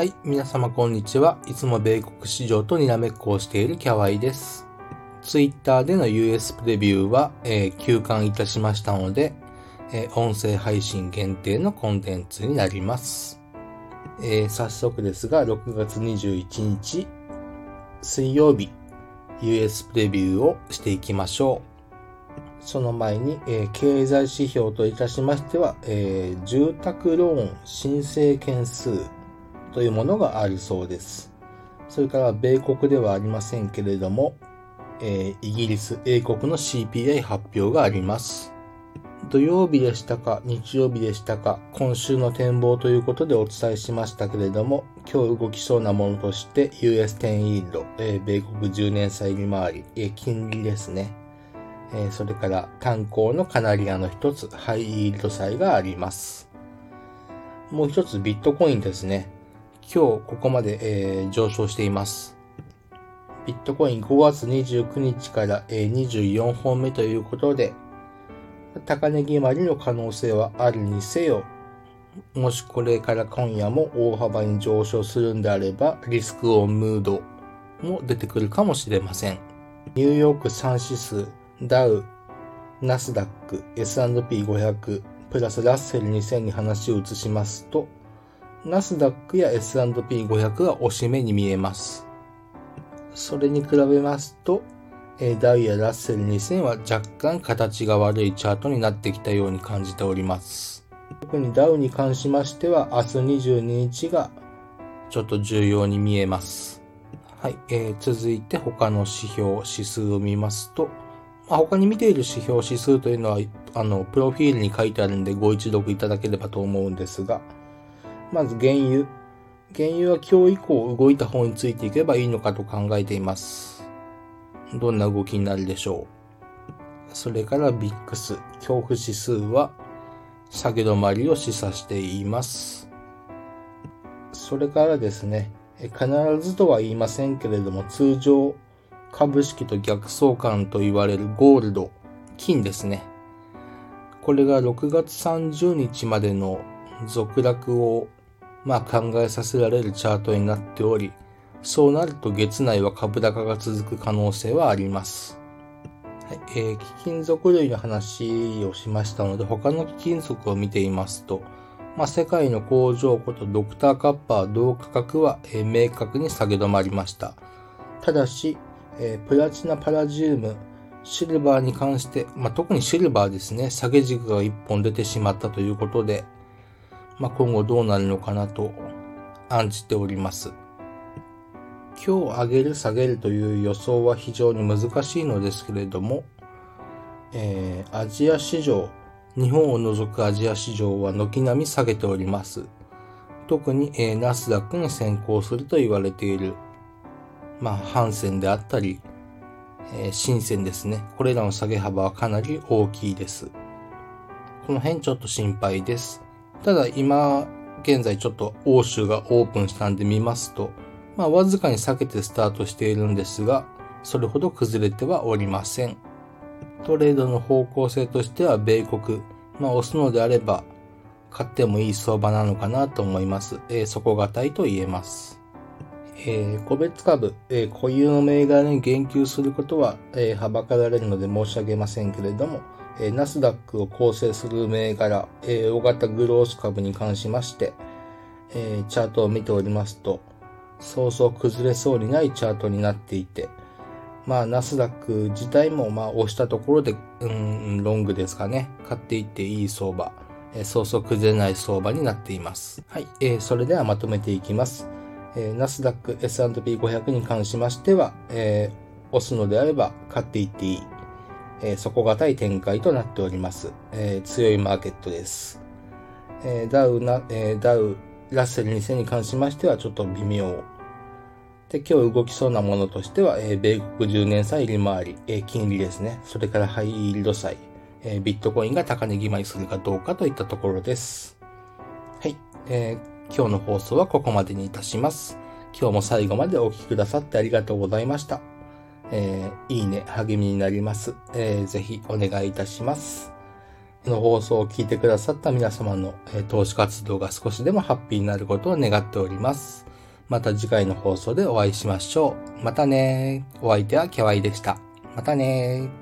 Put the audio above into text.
はい、皆様こんにちは。いつも米国市場とにらめっこをしているキャワイです。ツイッターでの US プレビューは、えー休館いたしましたので、えー音声配信限定のコンテンツになります。えー早速ですが、6月21日、水曜日、US プレビューをしていきましょう。その前に、え経済指標といたしましては、え住宅ローン申請件数というものがあるそうです。それから、米国ではありませんけれども、えーイギリス、英国の CPI 発表があります。土曜日でしたか、日曜日でしたか、今週の展望ということでお伝えしましたけれども、今日動きそうなものとして US10 イールド、えー米国10年債利回り、えー金利ですね。えーそれから炭鉱のカナリアの一つ、ハイイールド債があります。もう一つビットコインですね。今日ここまで、えー上昇しています。ビットコイン5月29日から、えー24本目ということで、高値決まりの可能性はあるにせよ、もしこれから今夜も大幅に上昇するんであれば、リスクオンムードも出てくるかもしれません。ニューヨーク3指数、ダウ、ナスダック、S&P500、プラスラッセル2000に話を移しますと、ナスダックや S&P500 が押し目に見えます。それに比べますと、ダウやラッセル2000は若干形が悪いチャートになってきたように感じております。特にダウに関しましては明日22日がちょっと重要に見えます。はい、えー続いて他の指標、指数を見ますと、まあ、他に見ている指標、指数というのは、あの、プロフィールに書いてあるんでご一読いただければと思うんですが、まず原油。原油は今日以降動いた方についていけばいいのかと考えています。どんな動きになるでしょう。それからビックス、恐怖指数は下げ止まりを示唆しています。それからですね、必ずとは言いませんけれども、通常株式と逆相関と言われるゴールド、金ですね。これが6月30日までの続落をまあ考えさせられるチャートになっており、そうなると月内は株高が続く可能性はあります。はいえー貴金属類の話をしましたので、他の貴金属を見ていますと、まあ、世界の工場ことドクターカッパー同価格は、えー明確に下げ止まりました。ただし、えープラチナパラジウム、シルバーに関して、まあ、特にシルバーですね、下げ軸が一本出てしまったということで、まあ、今後どうなるのかなと案じております。今日上げる下げるという予想は非常に難しいのですけれども、えーアジア市場、日本を除くアジア市場は軒並み下げております。特に、えーナスダックに先行すると言われている、まあ、ハンセンであったり、えー深センですね。これらの下げ幅はかなり大きいです。この辺ちょっと心配です。ただ今、現在ちょっと欧州がオープンしたんで見ますと、まあわずかに避けてスタートしているんですが、それほど崩れてはおりません。トレードの方向性としては米国、まあ押すのであれば、買ってもいい相場なのかなと思います。えー底堅いと言えます。えー個別株、えー固有の銘柄に言及することは、えーはばかられるので申し上げませんけれども、えーナスダックを構成する銘柄、えー大型グロース株に関しまして、えーチャートを見ておりますと、そうそう崩れそうにないチャートになっていて、まあ、ナスダック自体も、まあ、押したところで、うん、ロングですかね。買っていっていい相場。えーそうそう崩れない相場になっています。はい。えーそれではまとめていきます。えーナスダック S&P500 に関しましては、えー押すのであれば買っていっていい。えー底堅い展開となっております。えー強いマーケットです。えーダウな、えーダウ、ラッセル2000に関しましてはちょっと微妙。で、今日動きそうなものとしては、えー米国10年債利回り、えー金利ですね。それからハイイールド債、えービットコインが高値決まりするかどうかといったところです。はい。えー今日の放送はここまでにいたします。今日も最後までお聴きくださってありがとうございました。えーいいね、励みになります。えーぜひお願いいたします。この放送を聞いてくださった皆様の、えー投資活動が少しでもハッピーになることを願っております。また次回の放送でお会いしましょう。またねお相手はキャワイでした。またね